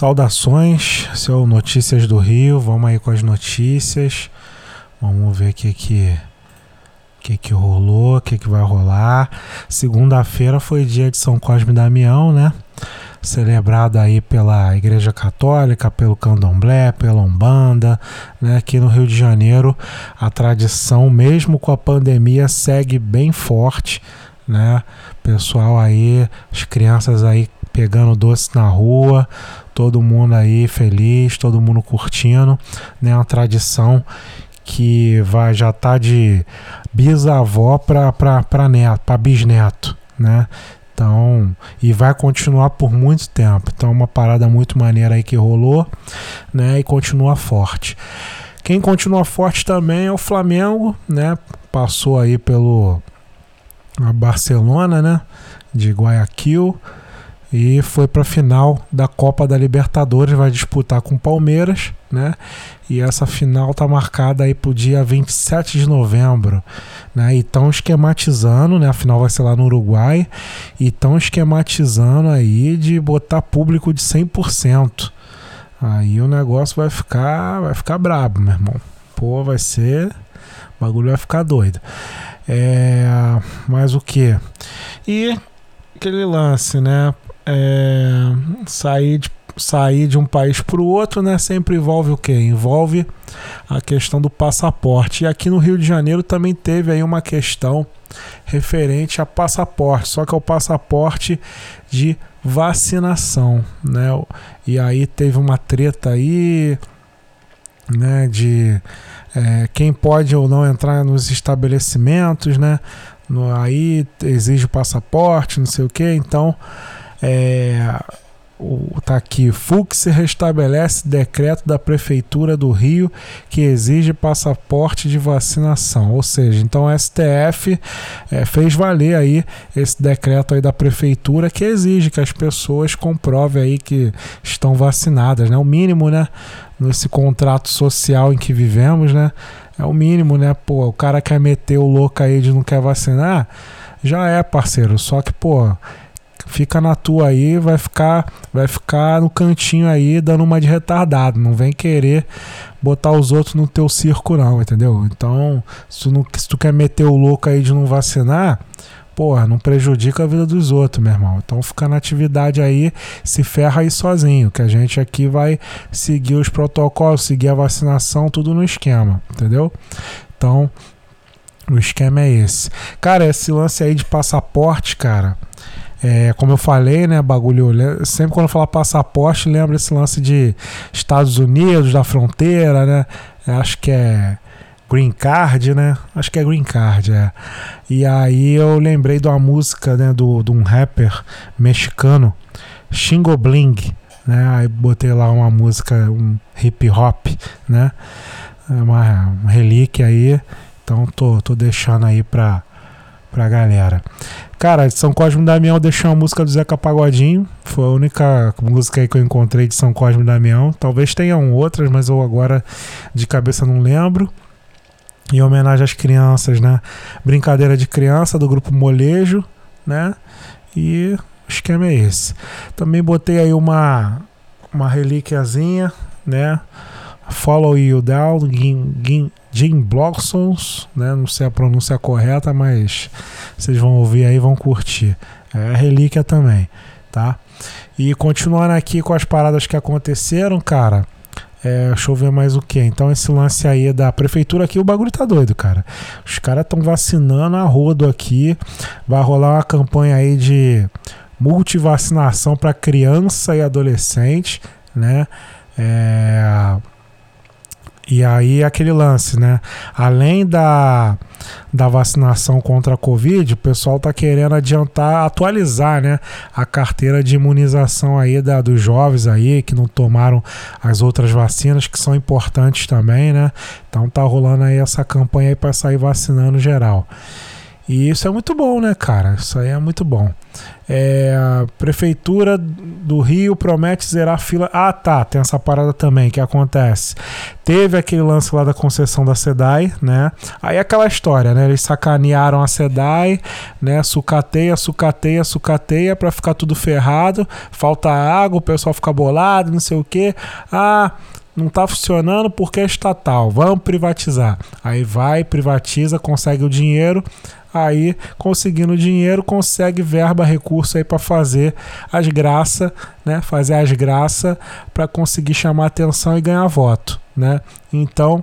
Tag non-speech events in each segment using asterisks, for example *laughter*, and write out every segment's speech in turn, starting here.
Saudações, seu Notícias do Rio. Vamos aí com as notícias. Vamos ver o que que, que, que rolou, o que, que vai rolar. Segunda-feira foi dia de São Cosme e Damião, né? Celebrado aí pela Igreja Católica, pelo Candomblé, pela Umbanda, né? Aqui no Rio de Janeiro, a tradição, mesmo com a pandemia, segue bem forte, né? Pessoal aí, as crianças aí pegando doce na rua, todo mundo aí feliz, todo mundo curtindo, né? Uma tradição que vai já tá de bisavó para para neto, para bisneto, né? Então, e vai continuar por muito tempo. Então, uma parada muito maneira aí que rolou, né? E continua forte. Quem continua forte também é o Flamengo, né? Passou aí pelo Barcelona, né? De Guayaquil e foi para a final da Copa da Libertadores, vai disputar com o Palmeiras, né? E essa final tá marcada aí pro dia 27 de novembro, né? E estão esquematizando, né? A final vai ser lá no Uruguai, e estão esquematizando aí de botar público de 100%. Aí o negócio vai ficar, vai ficar brabo, meu irmão. Pô, vai ser, o bagulho vai ficar doido. É, mas o que? E aquele lance, né? É, sair, de, sair de um país para o outro, né? Sempre envolve o quê? Envolve a questão do passaporte. E aqui no Rio de Janeiro também teve aí uma questão referente a passaporte, só que é o passaporte de vacinação, né? E aí teve uma treta aí, né? De é, quem pode ou não entrar nos estabelecimentos, né? No, aí exige passaporte, não sei o que, então é, o, tá aqui, Fux restabelece decreto da Prefeitura do Rio que exige passaporte de vacinação. Ou seja, então o STF é, fez valer aí esse decreto aí da Prefeitura que exige que as pessoas comprovem aí que estão vacinadas, né? O mínimo, né? Nesse contrato social em que vivemos, né? É o mínimo, né? Pô, o cara quer meter o louco aí de não quer vacinar, já é parceiro. Só que, pô fica na tua aí, vai ficar, vai ficar no cantinho aí dando uma de retardado, não vem querer botar os outros no teu circo não, entendeu? Então, se tu, não, se tu quer meter o louco aí de não vacinar, porra, não prejudica a vida dos outros, meu irmão. Então fica na atividade aí, se ferra aí sozinho, que a gente aqui vai seguir os protocolos, seguir a vacinação, tudo no esquema, entendeu? Então, o esquema é esse. Cara, esse lance aí de passaporte, cara, é, como eu falei, né, bagulho. Sempre quando eu falar passaporte, lembra esse lance de Estados Unidos, da fronteira, né? Acho que é Green Card, né? Acho que é Green Card, é. E aí eu lembrei de uma música, né, do, de um rapper mexicano, Shingo Bling, né? Aí botei lá uma música, um hip hop, né? É uma, uma relíquia aí. Então tô, tô deixando aí pra, pra galera. Cara, São Cosme e Damião deixou a música do Zeca Pagodinho. Foi a única música aí que eu encontrei de São Cosme e Damião. Talvez tenham outras, mas eu agora de cabeça não lembro. Em homenagem às crianças, né? Brincadeira de criança do grupo Molejo, né? E o esquema é esse. Também botei aí uma, uma relíquiazinha, né? Follow You Down, Jim Blossons, né? Não sei a pronúncia correta, mas vocês vão ouvir aí, vão curtir. É relíquia também, tá? E continuando aqui com as paradas que aconteceram, cara. É, deixa eu ver mais o que. Então, esse lance aí da prefeitura aqui, o bagulho tá doido, cara. Os caras estão vacinando a rodo aqui. Vai rolar uma campanha aí de multivacinação para criança e adolescente, né? É, e aí aquele lance, né? Além da, da vacinação contra a Covid, o pessoal está querendo adiantar, atualizar, né? A carteira de imunização aí da, dos jovens aí que não tomaram as outras vacinas, que são importantes também, né? Então tá rolando aí essa campanha aí para sair vacinando geral. E isso é muito bom, né, cara? Isso aí é muito bom. É, a Prefeitura do Rio promete zerar a fila. Ah, tá. Tem essa parada também que acontece. Teve aquele lance lá da concessão da SEDAI, né? Aí é aquela história, né? Eles sacanearam a SEDAI, né? Sucateia, sucateia, sucateia para ficar tudo ferrado. Falta água, o pessoal fica bolado, não sei o quê. Ah, não está funcionando porque é estatal, vamos privatizar. Aí vai, privatiza, consegue o dinheiro, aí conseguindo dinheiro, consegue verba, recurso aí para fazer as graças, né? Fazer as graças para conseguir chamar atenção e ganhar voto, né? Então,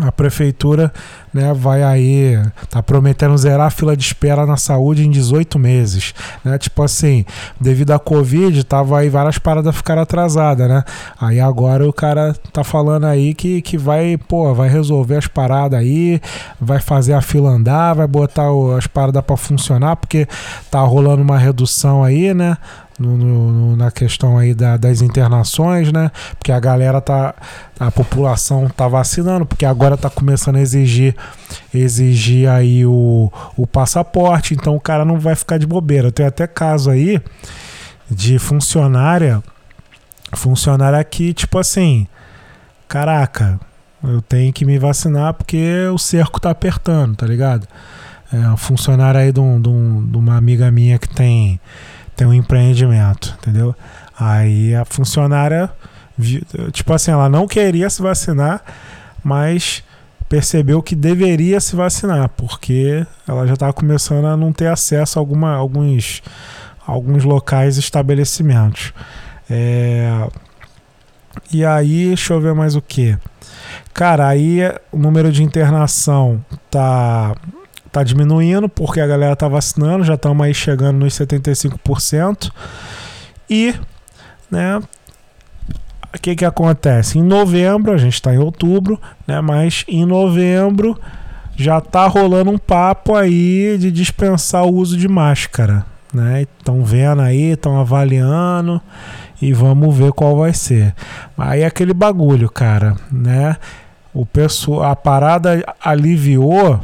a prefeitura né, vai aí, tá prometendo zerar a fila de espera na saúde em 18 meses, né? Tipo assim, devido à Covid, tava aí várias paradas ficaram atrasadas, né? Aí agora o cara tá falando aí que, que vai, pô, vai resolver as paradas aí, vai fazer a fila andar, vai botar o, as paradas para funcionar, porque tá rolando uma redução aí, né? No, no, na questão aí da, das internações, né? Porque a galera tá. A população tá vacinando, porque agora tá começando a exigir exigir aí o, o passaporte, então o cara não vai ficar de bobeira. Tem até caso aí de funcionária, funcionária aqui, tipo assim, caraca, eu tenho que me vacinar porque o cerco tá apertando, tá ligado? É, um funcionário aí de, um, de, um, de uma amiga minha que tem tem um empreendimento, entendeu? Aí a funcionária, tipo assim, ela não queria se vacinar, mas percebeu que deveria se vacinar, porque ela já estava começando a não ter acesso a alguma, alguns, alguns locais estabelecimentos. É... E aí, deixa eu ver mais o que. Cara, aí o número de internação tá tá diminuindo porque a galera tá vacinando, já estamos aí chegando nos 75%. E, né, o que que acontece? Em novembro, a gente está em outubro, né, mas em novembro já tá rolando um papo aí de dispensar o uso de máscara, né? Estão vendo aí, estão avaliando e vamos ver qual vai ser. Aí é aquele bagulho, cara, né? O pessoal, a parada aliviou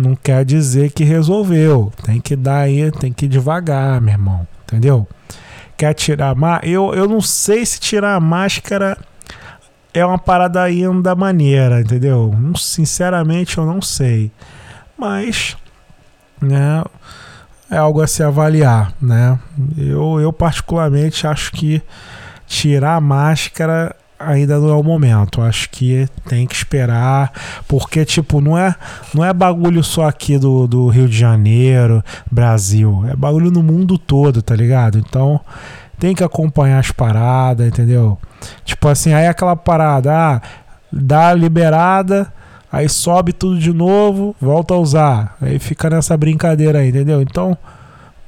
não quer dizer que resolveu. Tem que dar aí, tem que ir devagar, meu irmão. Entendeu? Quer tirar a eu, eu não sei se tirar a máscara é uma parada ainda maneira, entendeu? Sinceramente, eu não sei. Mas, né, é algo a se avaliar, né? Eu, eu particularmente acho que tirar a máscara ainda não é o momento. Acho que tem que esperar, porque tipo, não é, não é bagulho só aqui do, do Rio de Janeiro, Brasil, é bagulho no mundo todo, tá ligado? Então, tem que acompanhar as paradas, entendeu? Tipo assim, aí aquela parada, ah, dá liberada, aí sobe tudo de novo, volta a usar. Aí fica nessa brincadeira aí, entendeu? Então,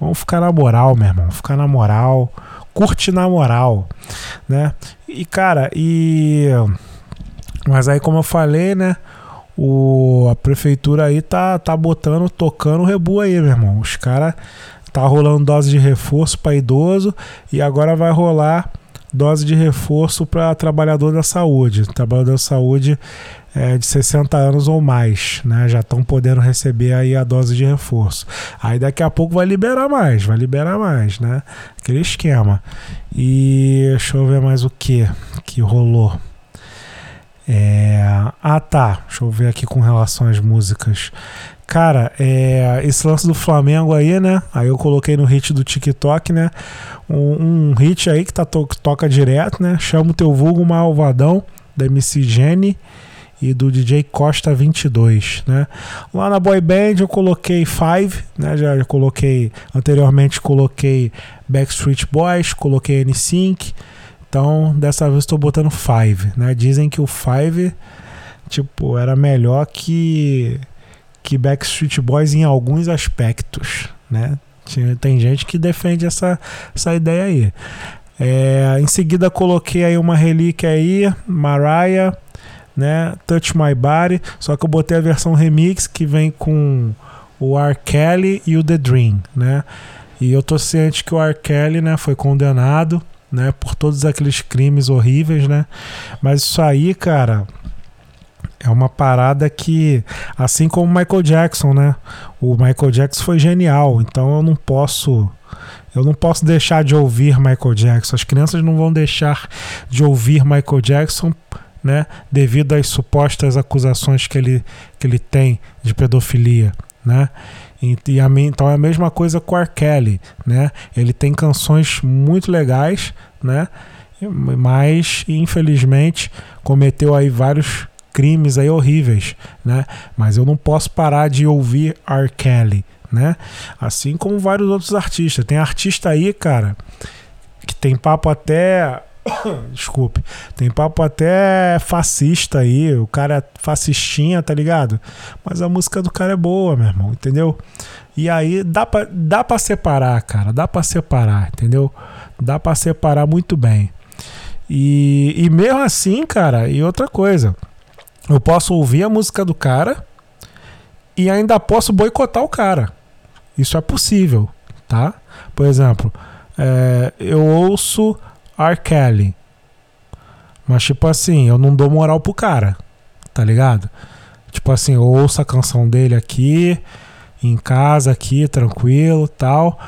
vamos ficar na moral, meu irmão, ficar na moral curte na moral, né? E cara, e mas aí como eu falei, né? O, a prefeitura aí tá, tá botando, tocando o rebu aí, meu irmão. Os caras tá rolando dose de reforço para idoso e agora vai rolar dose de reforço para trabalhador da saúde. Trabalhador da saúde é, de 60 anos ou mais, né? Já estão podendo receber aí a dose de reforço. Aí daqui a pouco vai liberar mais, vai liberar mais, né? Aquele esquema. E deixa eu ver mais o que que rolou. É... Ah, tá. Deixa eu ver aqui com relação às músicas. Cara, é, esse lance do Flamengo aí, né? Aí eu coloquei no hit do TikTok, né? Um, um hit aí que tá to toca direto, né? Chama o teu vulgo malvadão, da MC Jenny e do DJ Costa 22, né? Lá na boy band eu coloquei Five, né? Já, coloquei anteriormente coloquei Backstreet Boys, coloquei NSYNC. Então, dessa vez estou botando Five, né? Dizem que o Five tipo era melhor que que Backstreet Boys em alguns aspectos, né? Tem gente que defende essa, essa ideia aí. É, em seguida coloquei aí uma relíquia aí, Mariah, né? Touch My Body, só que eu botei a versão remix que vem com o R. Kelly e o The Dream, né? E eu tô ciente que o R. Kelly, né, foi condenado, né, por todos aqueles crimes horríveis, né? Mas isso aí, cara, É uma parada que, assim como o Michael Jackson, né? O Michael Jackson foi genial, então eu não posso eu não posso deixar de ouvir Michael Jackson. As crianças não vão deixar de ouvir Michael Jackson, né, devido às supostas acusações que ele, que ele tem de pedofilia, né? E, e a, então é a mesma coisa com o R. Kelly, né? Ele tem canções muito legais, né? Mas infelizmente cometeu aí vários crimes aí horríveis, né? Mas eu não posso parar de ouvir R. Kelly, né? Assim como vários outros artistas. Tem artista aí, cara, que tem papo até *coughs* Desculpe. Tem papo até fascista aí. O cara é fascistinha, tá ligado? Mas a música do cara é boa, meu irmão, entendeu? E aí dá pra, dá pra separar, cara. Dá pra separar, entendeu? Dá pra separar muito bem. E, e mesmo assim, cara, e outra coisa. Eu posso ouvir a música do cara e ainda posso boicotar o cara. Isso é possível, tá? Por exemplo, é, eu ouço R. Kelly. Mas, tipo assim, eu não dou moral pro cara, tá ligado? Tipo assim, eu ouço a canção dele aqui, em casa, aqui, tranquilo tal.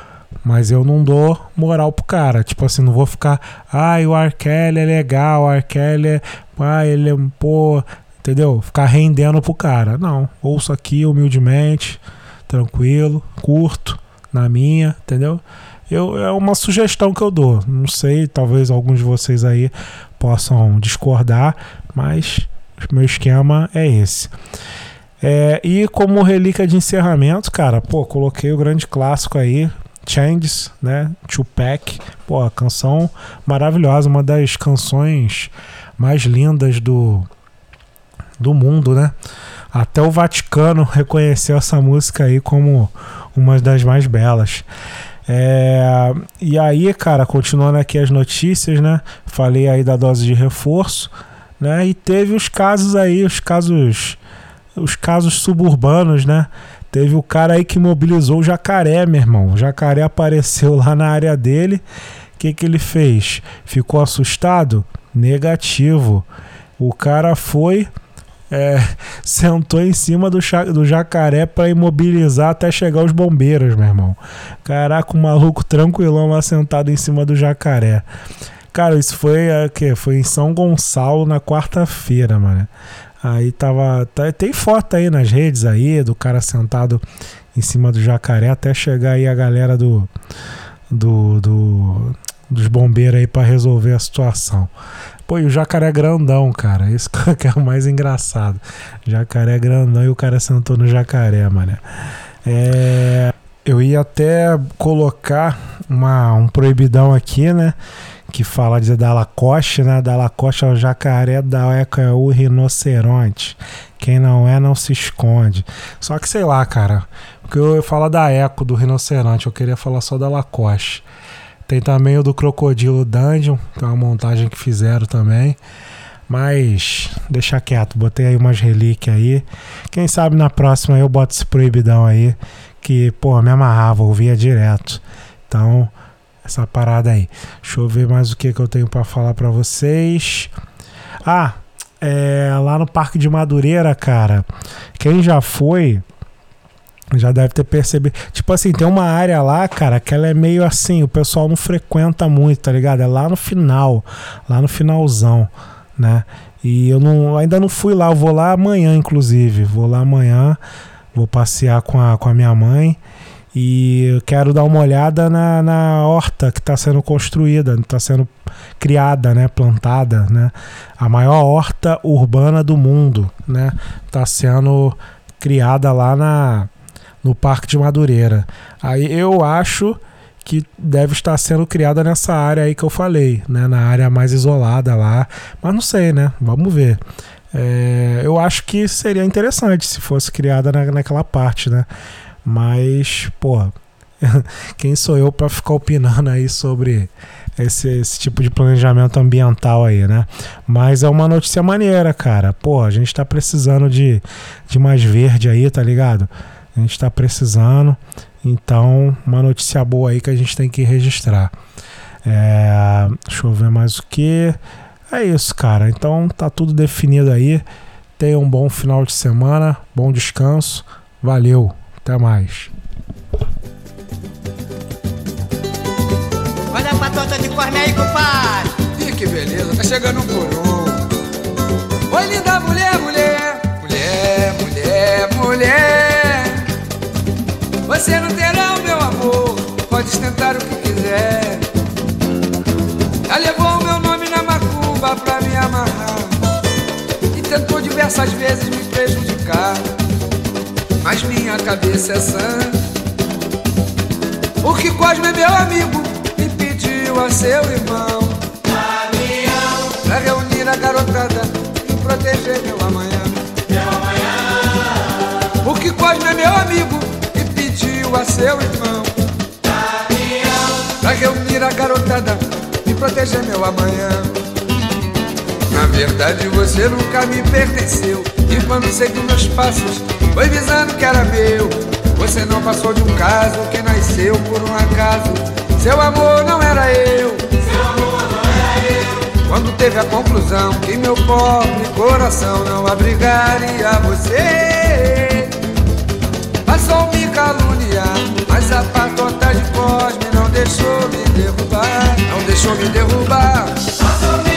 Mas eu não dou moral pro cara. Tipo assim, não vou ficar. Ai, o R. Kelly é legal, o R. Kelly é. Ai, ele é. Pô. Entendeu? Ficar rendendo pro cara. Não. Ouço aqui humildemente, tranquilo, curto, na minha, entendeu? Eu, é uma sugestão que eu dou. Não sei, talvez alguns de vocês aí possam discordar, mas o meu esquema é esse. É, e como relíquia de encerramento, cara, pô, coloquei o grande clássico aí, Changes, né? Tupac, pô, canção maravilhosa, uma das canções mais lindas do, do mundo, né? Até o Vaticano *laughs* reconheceu essa música aí como uma das mais belas. É, e aí, cara, continuando aqui as notícias, né? Falei aí da dose de reforço, né? E teve os casos aí, os casos, os casos suburbanos, né? Teve o cara aí que mobilizou o jacaré, meu irmão. O jacaré apareceu lá na área dele. O que, que ele fez? Ficou assustado? Negativo. O cara foi é, sentou em cima do, do jacaré para imobilizar até chegar os bombeiros, meu irmão. Caraca, o maluco tranquilão lá sentado em cima do jacaré. Cara, isso foi é, que foi em São Gonçalo na quarta-feira, mano. Aí tava, tá, tem foto aí nas redes aí do cara sentado em cima do jacaré até chegar aí a galera do do, do dos bombeiros aí para resolver a situação. Pô, e o jacaré grandão, cara. Isso *laughs* que é o mais engraçado. Jacaré grandão e o cara sentou no jacaré, mano. É, eu ia até colocar uma, um proibidão aqui, né? Que fala de da Lacoste, né? Da Lacoste é o jacaré, da Eco é o rinoceronte. Quem não é, não se esconde. Só que sei lá, cara. Porque eu ia falar da Eco, do rinoceronte. Eu queria falar só da Lacoste. Tem também o do Crocodilo Dungeon, que é uma montagem que fizeram também. Mas deixa quieto, botei aí umas relíquias aí. Quem sabe na próxima eu boto esse proibidão aí. Que, pô, me amarrava, ouvia direto. Então, essa parada aí. Deixa eu ver mais o que, que eu tenho para falar para vocês. Ah, é, lá no Parque de Madureira, cara. Quem já foi, já deve ter percebido. Tipo assim, tem uma área lá, cara, que ela é meio assim, o pessoal não frequenta muito, tá ligado? É lá no final, lá no finalzão, né? E eu não, ainda não fui lá, eu vou lá amanhã, inclusive. Vou lá amanhã, vou passear com a, com a minha mãe. E eu quero dar uma olhada na, na horta que está sendo construída, está sendo criada, né, plantada, né? A maior horta urbana do mundo, né? Está sendo criada lá na, no Parque de Madureira. Aí eu acho que deve estar sendo criada nessa área aí que eu falei, né? Na área mais isolada lá. Mas não sei, né? Vamos ver. É, eu acho que seria interessante se fosse criada na, naquela parte, né? Mas, pô, *laughs* quem sou eu para ficar opinando aí sobre esse, esse, tipo de planejamento ambiental aí, né? Mas é uma notícia maneira, cara. Pô, a gente tá precisando de, de mais verde aí, tá ligado? A gente está precisando. Então, uma notícia boa aí que a gente tem que registrar. É, deixa eu ver mais o que. É isso, cara. Então tá tudo definido aí. Tenha um bom final de semana, bom descanso. Valeu, até mais. Olha a patota de corne aí, compadre. Ih, que beleza, tá chegando um por um. Oi, linda mulher, mulher, Você não terá o meu amor, pode tentar o que quiser. Já levou o meu nome na macumba pra me amarrar. E tentou diversas vezes me prejudicar. Mas minha cabeça é sã. Porque Cosme é meu amigo e pediu a seu irmão Pra reunir a garotada e proteger meu amanhã Meu amanhã Porque Cosme é meu amigo pediu a seu irmão. Pra reunir a garotada e proteger meu amanhã. Na verdade você nunca me pertenceu. E quando seguiu meus passos foi visando que era meu. Você não passou de um caso que nasceu por um acaso. Seu amor não era eu. Quando teve a conclusão que meu pobre coração não abrigaria você caluniar, mas a patota de Cosme não deixou me derrubar. Não deixou me derrubar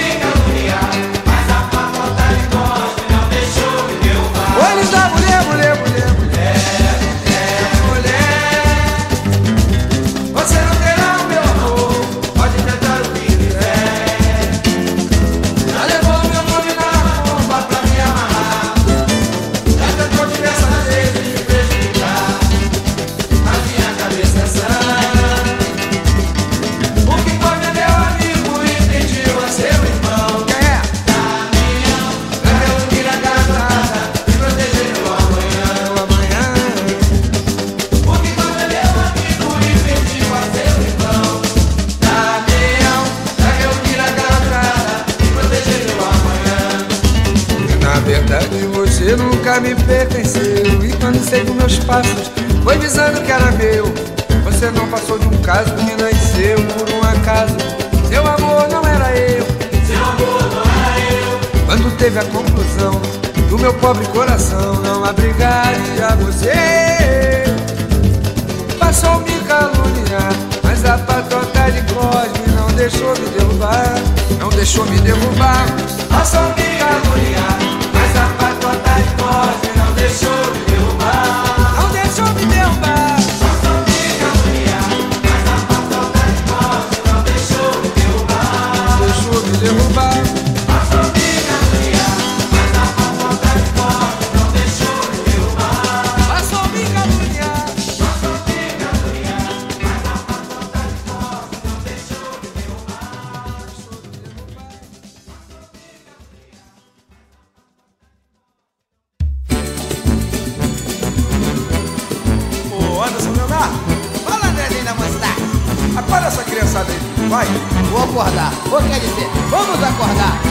Leonardo, Fala, Mostarda. acorda essa criançada aí, vai. Vou acordar. Ou quer dizer, vamos acordar.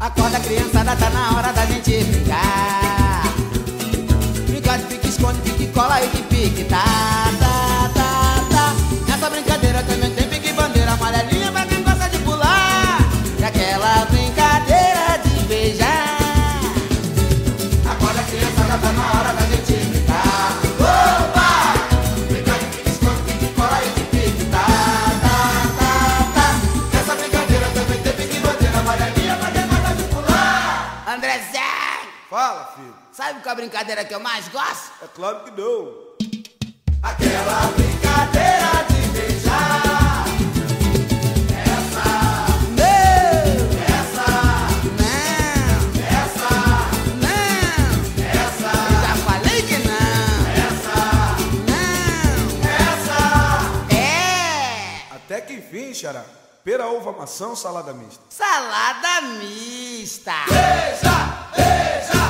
Acorda, criançada, tá na hora da gente brincar. Brincar de pique, esconde, pique, cola e pique, Sabe qual é a brincadeira que eu mais gosto? É claro que não. Aquela brincadeira de beijar. Essa. Não. Essa. Não. Essa. Não. Essa. Eu já falei que não. Essa. Não. Essa. É. Até que enfim, xará. Pera, uva, maçã ou salada mista? Salada mista. Brincadeira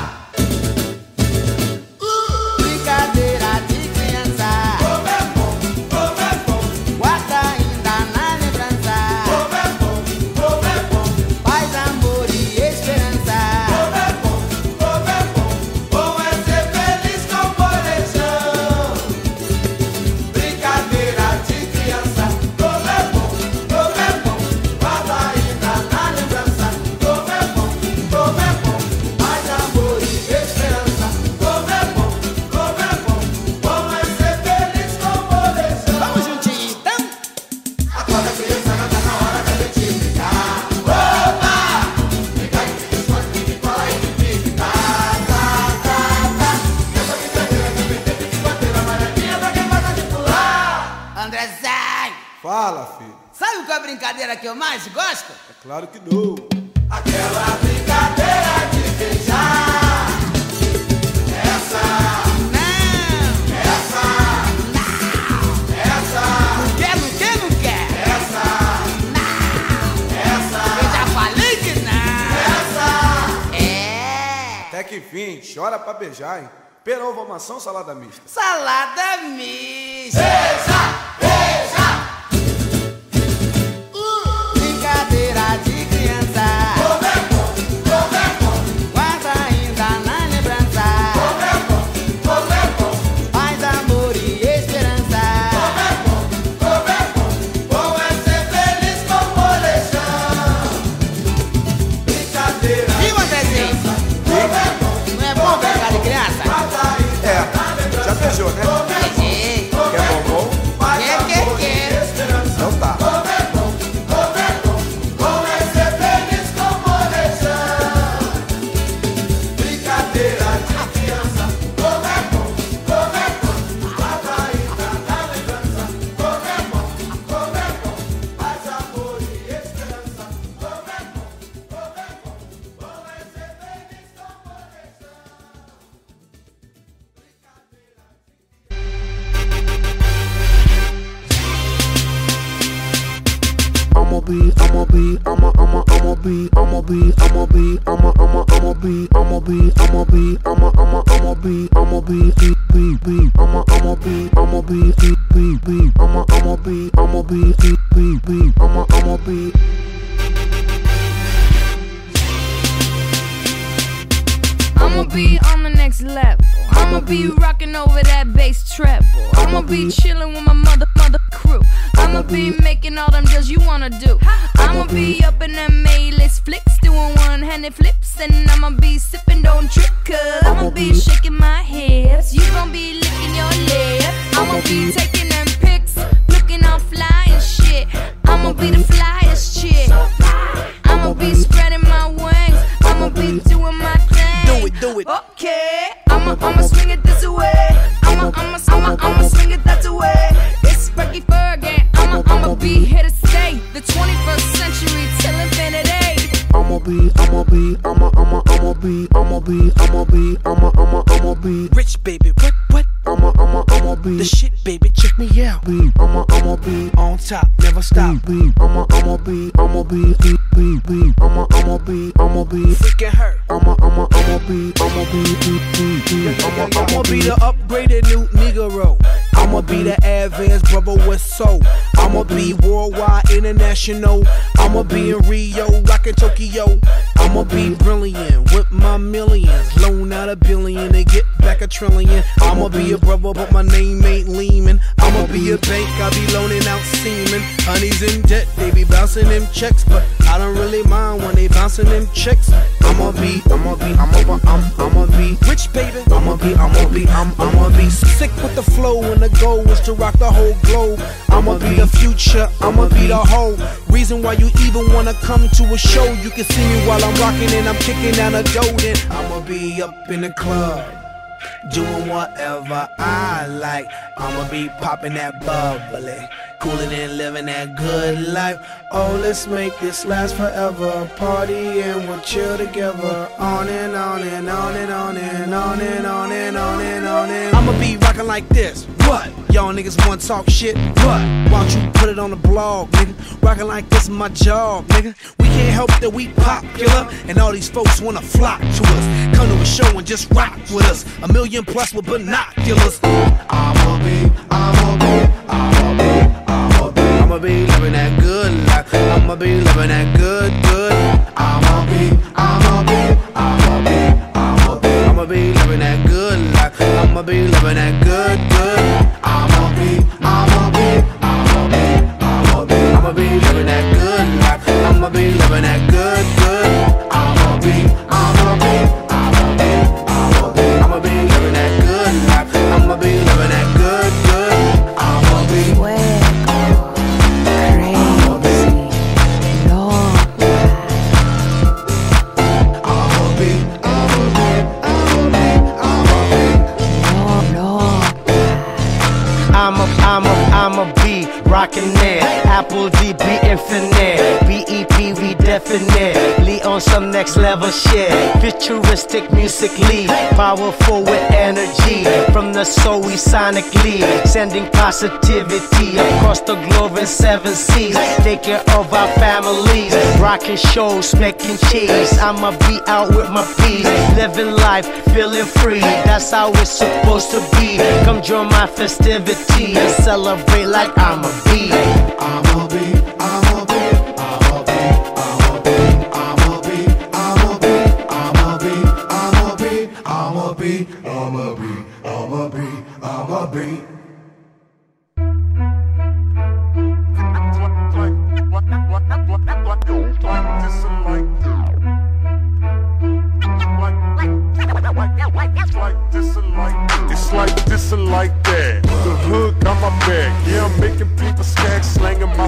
claro que não. Aquela brincadeira de beijar. Essa, Não, essa, essa, não quer, não quer, não quer. essa, essa, Eu já falei que não. essa. É. Até que enfim, chora pra beijar, hein? Maçã ou salada mista? Salada mista. Beija, top, never stop. be, I'ma, I'ma be, I'ma be, be, be, I'ma, I'ma be, I'ma be, Freaking her. I'ma, I'ma, I'ma be, I'ma be, be, be, be, I'ma, I'ma be the upgraded new Negro. I'ma be the advanced brother with soul. I'ma be worldwide, international. I'ma be in Rio, rockin' Tokyo. I'ma be brilliant with my millions. Loan out a billion and get back a trillion. I'ma be a brother, but my name ain't Lehman. I'ma be a bank, I be loaning out semen. Honey's in debt, they be bouncing them checks, but I don't really mind when they bouncing them checks. I'ma be, I'ma be, I'ma, be, I'm, I'ma be rich, baby. I'ma be, I'ma be, I'm, I'ma be sick with the flow, and the goal is to rock the whole globe. I'ma be the future, I'ma be the whole reason why you even wanna come to a show. You can see me while I'm rocking and I'm kicking down a dough. I'ma be up in the club. Doing whatever I like. I'ma be popping that bubbly. Cooling and living that good life. Oh, let's make this last forever. Party and we'll chill together. On and on and on and on and on and on and on and on and I'ma be rocking like this. What? Y'all niggas wanna talk shit? What? Why don't you put it on the blog, nigga? Rocking like this is my job, nigga. We can't help that we popular. And all these folks wanna flock to us. Come to a show and just rock with us. A million plus with binoculars. I'ma be, I'ma be, I'ma be, I'ma be. I'ma be living that good life. I'ma be living that good, good. I'ma be, I'ma be, I'ma be, I'ma be. I'ma be living that good life. I'ma be living that good, good. I'ma be, I'ma be, I'ma be, I'ma be. I'ma be living that good life. I'ma be living that infinite. BEP, we definitely on some next level shit. Futuristic music musically, powerful with energy. From the soul, we sonically sending positivity across the globe in seven seas. Care of our families, rocking shows, making cheese. I'ma be out with my peas, living life, feeling free. That's how it's supposed to be. Come join my festivity and celebrate like I'm a bee. I'm a bee, Bee. It's like this and like that. The hood got my back. Yeah, I'm making people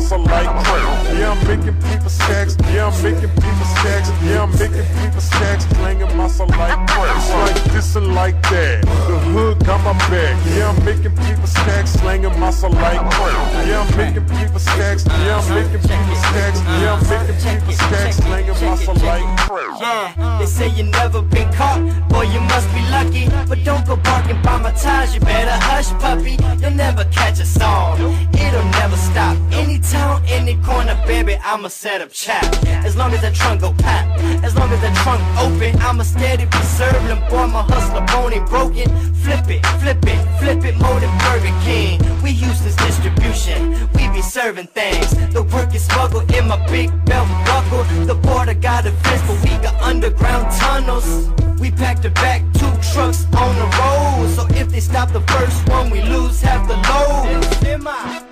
stacks, like crack. Yeah, I'm making people stacks. Yeah, I'm making people stacks. Yeah, I'm making people stacks, slanging massa like crack. Like this and like that. The hood got my back. Yeah, I'm making people stacks, slanging massa like crack. Yeah, I'm making people stacks. Yeah, I'm making people stacks. Yeah, I'm making people stacks, slanging massa like crack. Yeah, uh, they say you never been caught, boy you must be lucky. But don't go barking by my ties, you better hush, puppy. You'll never catch a song, it'll never stop. Any town, any corner, baby, I'ma set up trap. As long as that trunk go pop, as long as that trunk open, I'ma steady be serving. Boy, my hustler bone ain't broken. Flip it, flip it, flip it, more than Burger King. We Houston's distribution, we be serving things. The work is smuggled in my big belt buckle. The border got a fence, but we got underground tunnels. We packed the back two trucks on the road. So if they stop the first one, we lose half the load.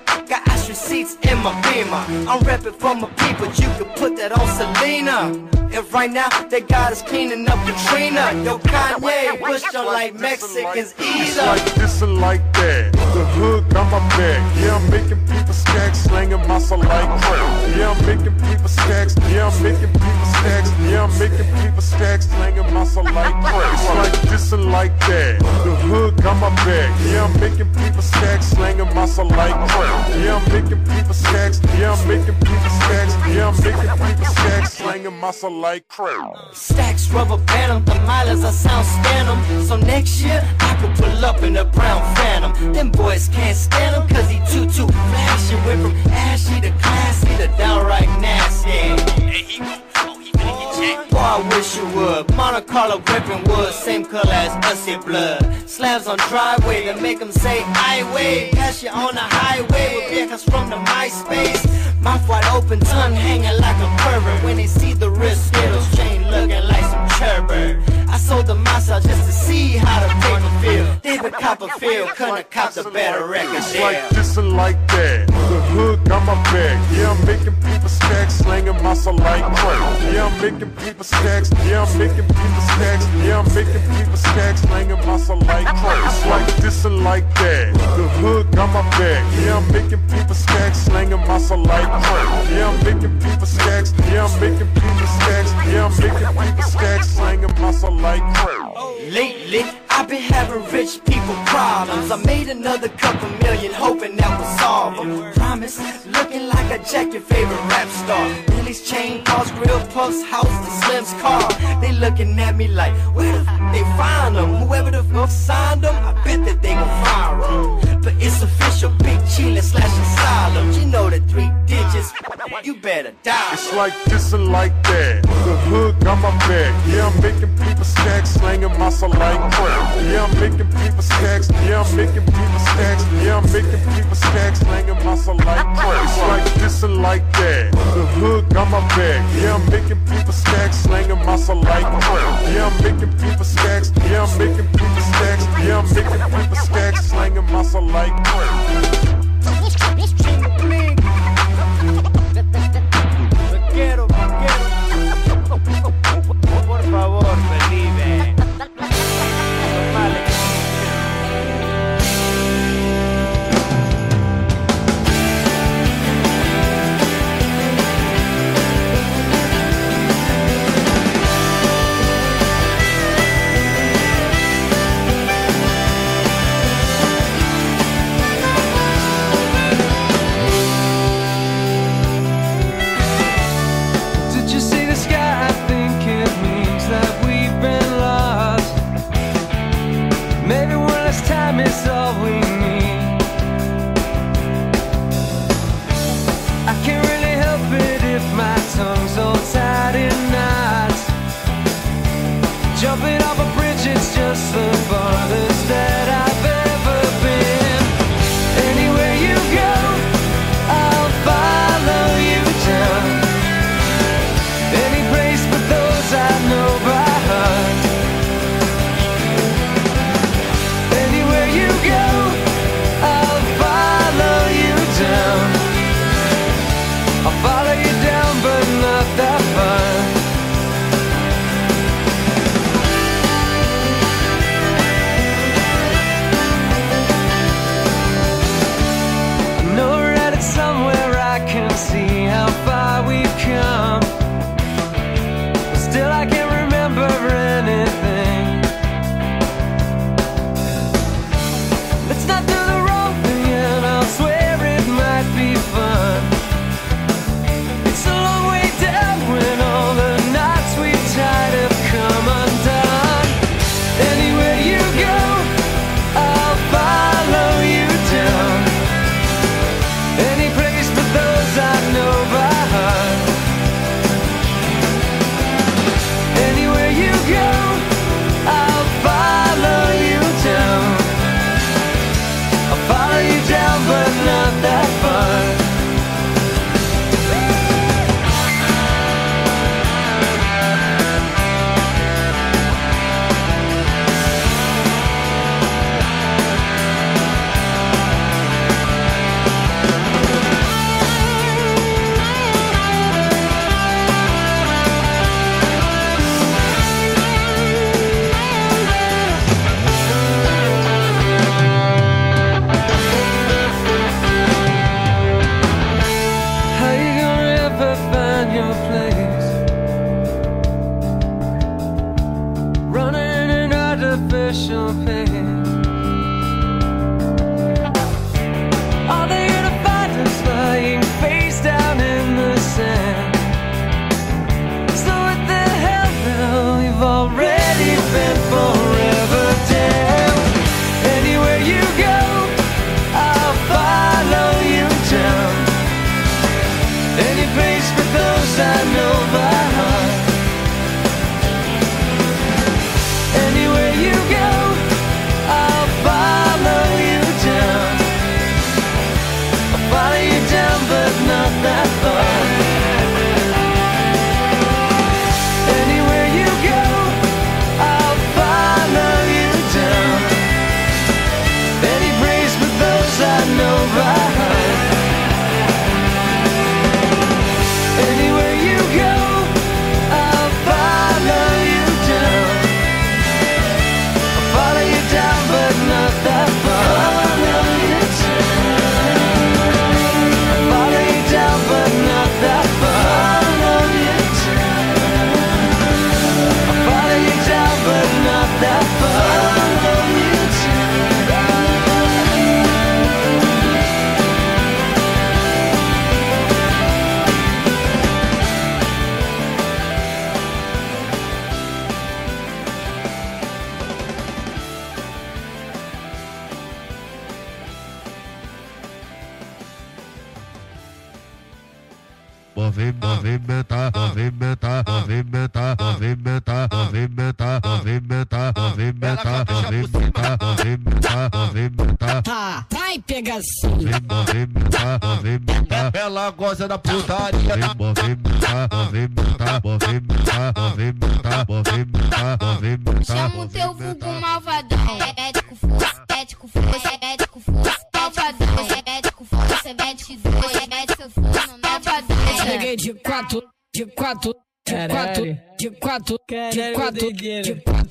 Ashtray seats in my beamer. I'm repping for my people, you can put that on Selena. And right now, they got us cleaning up Katrina. Yo, Kanye, Bush don't like Mexicans It's either. like this and like that. The hood got my back. Yeah, I'm making stacks, slanging muscle like crack. Yeah, I'm making people stacks. Yeah, I'm making people stacks. Yeah, I'm making people stacks, slanging massa like crack. It's like this and like that. The hood got my back. Yeah, I'm making people stacks, slanging massa like crack. Yeah, I'm making people stacks. Yeah, I'm making people stacks. Yeah, I'm making people stacks, slanging massa like crack. Stacks rubber band 'em, the milers I sound stand 'em. So next year, I could pull up in a brown phantom. Them boys can't stand him cause he too, too flashy. Went from ashy to classy to downright nasty. Boy, I wish you would. Monte Carlo gripping wood, same color as us here blood. Slabs on driveway that make them say, I wait. Pass you on the highway with vehicles from the MySpace. Mouth wide open, tongue hanging like a pervert. When they see the wrist, Skittles chain looking like some sherbert. I sold the massa just to see how the paper feel. David Copperfield couldn't copped a better record It's deal. like this and like that. The hood got my back. Yeah, I'm making people stacks, slanging massa like crack. Yeah, I'm making people stacks. Yeah, I'm making people stacks. Yeah, I'm making people stacks, slanging massa like crack. It's like this and like that. The hood got my back. Yeah, I'm making people stacks, slanging massa like crack. Yeah, I'm making people stacks. Yeah, I'm making Lately, I've been having rich people problems. I made another couple million, hoping that would solve them. Promise, looking like I jack your favorite rap star. Billy's chain, cars, grill, puffs, house, to Slim's car. They looking at me like, where the f they find them? Whoever the f signed them, I bet that they gon' fire them. But it's official, Big Chile slash asylum. Digits, you better die. It's like this and like that. The hood got my back. Yeah, I'm making people stacks, slanging muscle like crack. Yeah, I'm making people stacks. Yeah, I'm making people stacks. Yeah, I'm making people stacks, slanging muscle like crack. It's like this and like that. The hood got my back. Yeah, I'm making people stacks, slanging massa like crack. Yeah, I'm making people stacks. Yeah, I'm making people stacks. Yeah, I'm making people stacks, slanging massa like crack.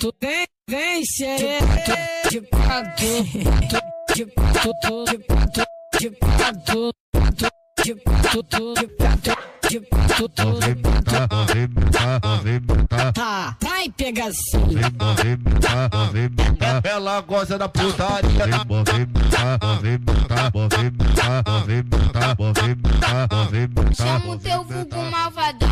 tu tem, vem xerê, de pato, de pato, de pato, de pato, de pato, de pato, de pato, de pato, tá, vai de Ela gosta da putaria. Chama o teu vulgo malvadão.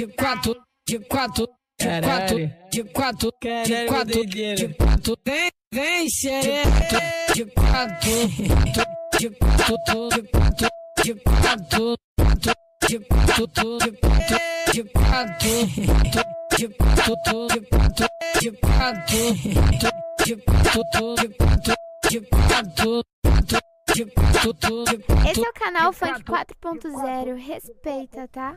de quatro, de quatro, de quatro, de quatro, de quatro, de quatro, vem, vem, xerê, de quatro, de quatro, de quatro, de quatro, de quatro, de quatro, de quatro, de quatro, de quatro, de quatro, de quatro, de quatro, de quatro, esse é o canal quatro, de 4.0, respeita, tá?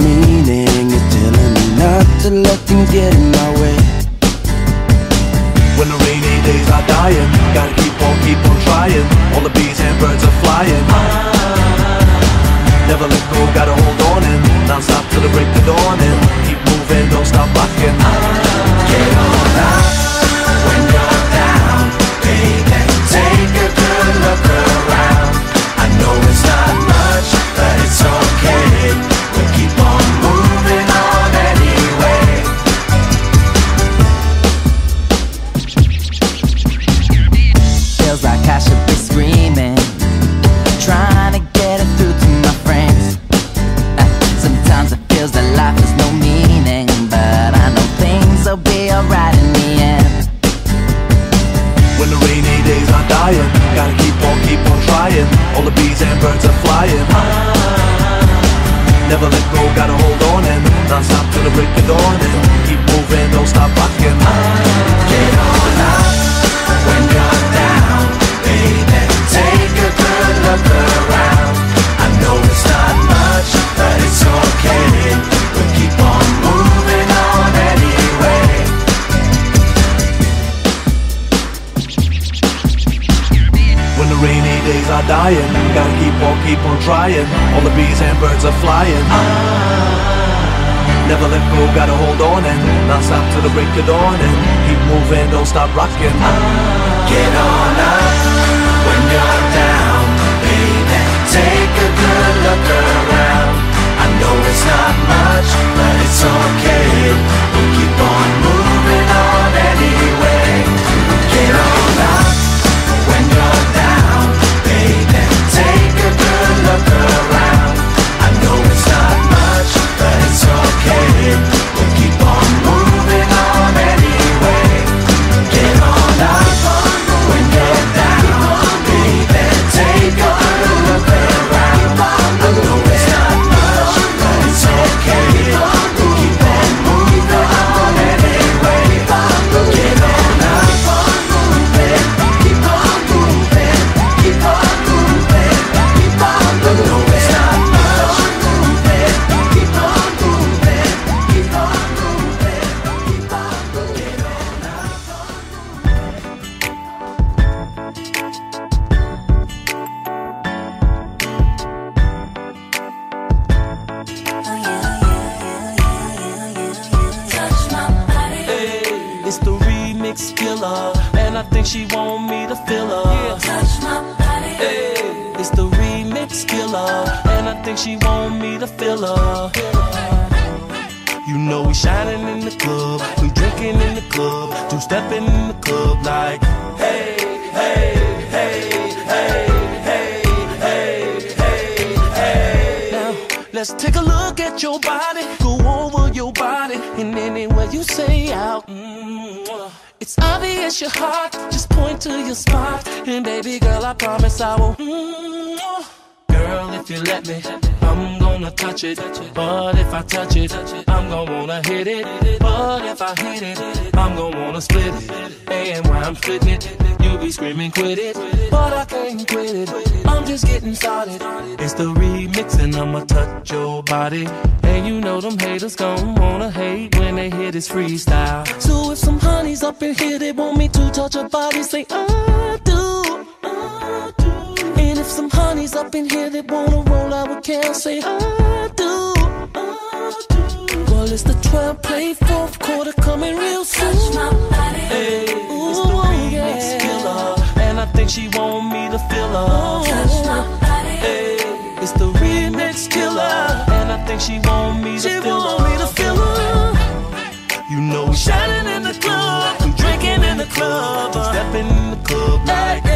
to let things get in my way. When the rainy days are dying, gotta keep on, keep on trying. All the bees and birds are flying. Never let go, gotta hold on and non-stop till the break of dawn and keep moving, don't stop rocking. Get on up when you're down, baby. Take keep on, trying. All the bees and birds are flying. Never let go, gotta hold on and not stop till the break of dawn and keep moving, don't stop rocking. Get on up when you're down, baby. Take a good look around. I know it's not much, but it's okay. We'll keep on moving on know we shining in the club, we drinking in the club, two stepping in the club like hey, hey, hey, hey, hey, hey, hey, hey. Now let's take a look at your body, go over your body, and anywhere you say out. mm, It's obvious your heart, just point to your spot, and baby girl, I promise I will. mm, Girl, if you let me, I'm gonna touch it. But if I touch it, I'm gonna wanna hit it. But if I hit it, I'm gonna wanna split it. And while I'm splitting it, you be screaming, quit it. But I can't quit it. I'm just getting started. It's the remix, and I'ma touch your body. And you know them haters gon' wanna hate when they hear this freestyle. So if some honeys up in here, they want me to touch your body, say I some honeys up in here that wanna roll out with Cal, say I do. I do. Well, it's the 12 play fourth quarter coming real soon. Touch my body. Hey, it's the remix killer, and I think she want me to feel her. Touch my body. Hey, it's the remix killer, and I think she want me to she feel want her. me to feel her. You know we shining in the club, we drinking in the club, we stepping in the club like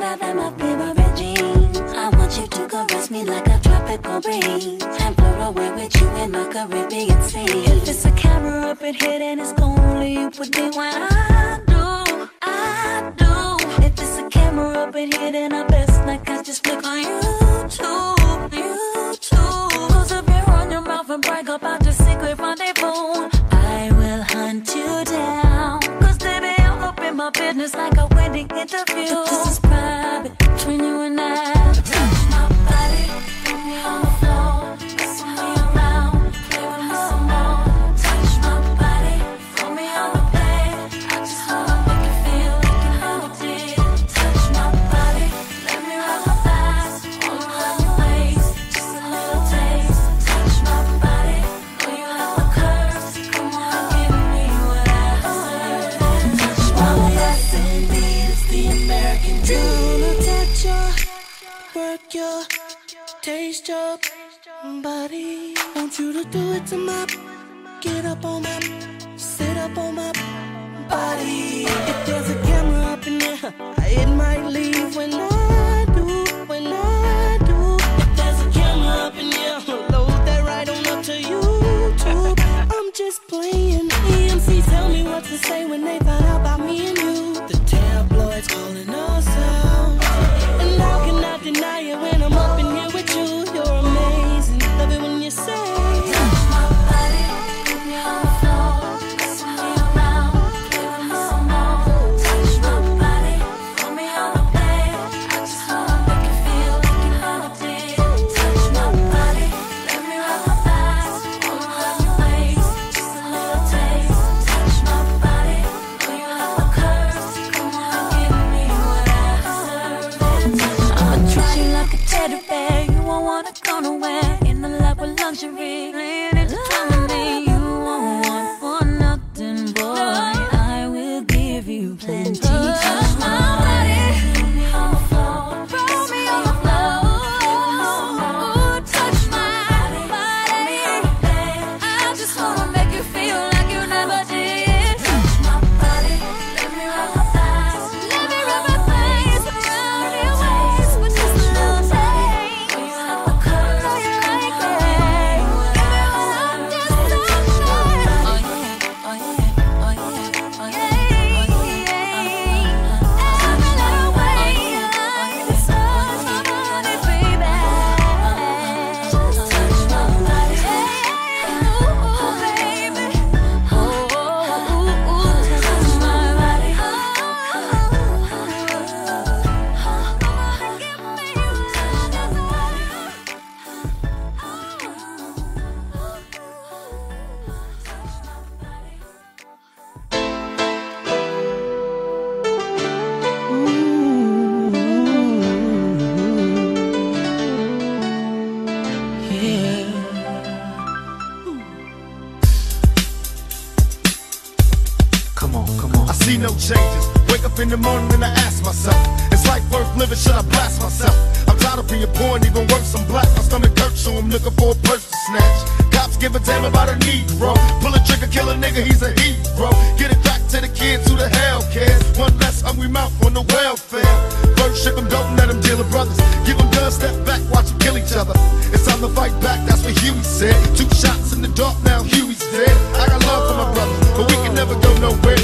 than my favorite jeans. I want you to caress me like a tropical breeze. And float away with you in my Caribbean sea. If it's a camera up in here, then it's only you with me when I do, I do. If it's a camera up in here, then I best like I just click on YouTube, YouTube. Close up your on your mouth and brag about your secret rendezvous. I will hunt you down. Cause baby, I'm up in my business like a wedding interview. To do it to my, get up on my, sit up on my body. If there's a camera up in there, it might leave when I do, when I do. If there's a camera up in load that right on up to YouTube. I'm just playing. EMC tell me what to say when they changes. Wake up in the morning and I ask myself, is life worth living? Should I blast myself? I'm tired of being poor and even worse, I'm black. My stomach hurts, so I'm looking for a purse to snatch. Cops give a damn about a Negro. Pull a trigger, kill a nigga, he's a hero. Get it back to the kids who the hell cares. One less hungry mouth on the welfare. First ship them, don't let them deal with brothers. Give them guns, step back, watch them kill each other. It's time to fight back, that's what Huey said. Two shots in the dark, now Huey's dead. I got love for my brothers, but we can never go nowhere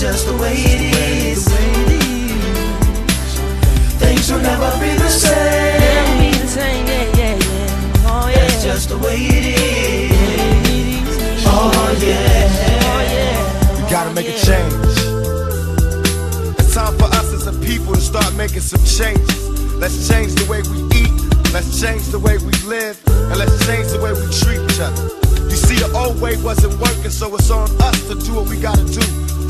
Just the way it is. Things will never be the same. That's just the way it is. Oh yeah. We gotta make a change. It's time for us as a people to start making some changes. Let's change the way we eat. Let's change the way we live. And let's change the way we treat each other. You see, the old way wasn't working, so it's on us to do what we gotta do to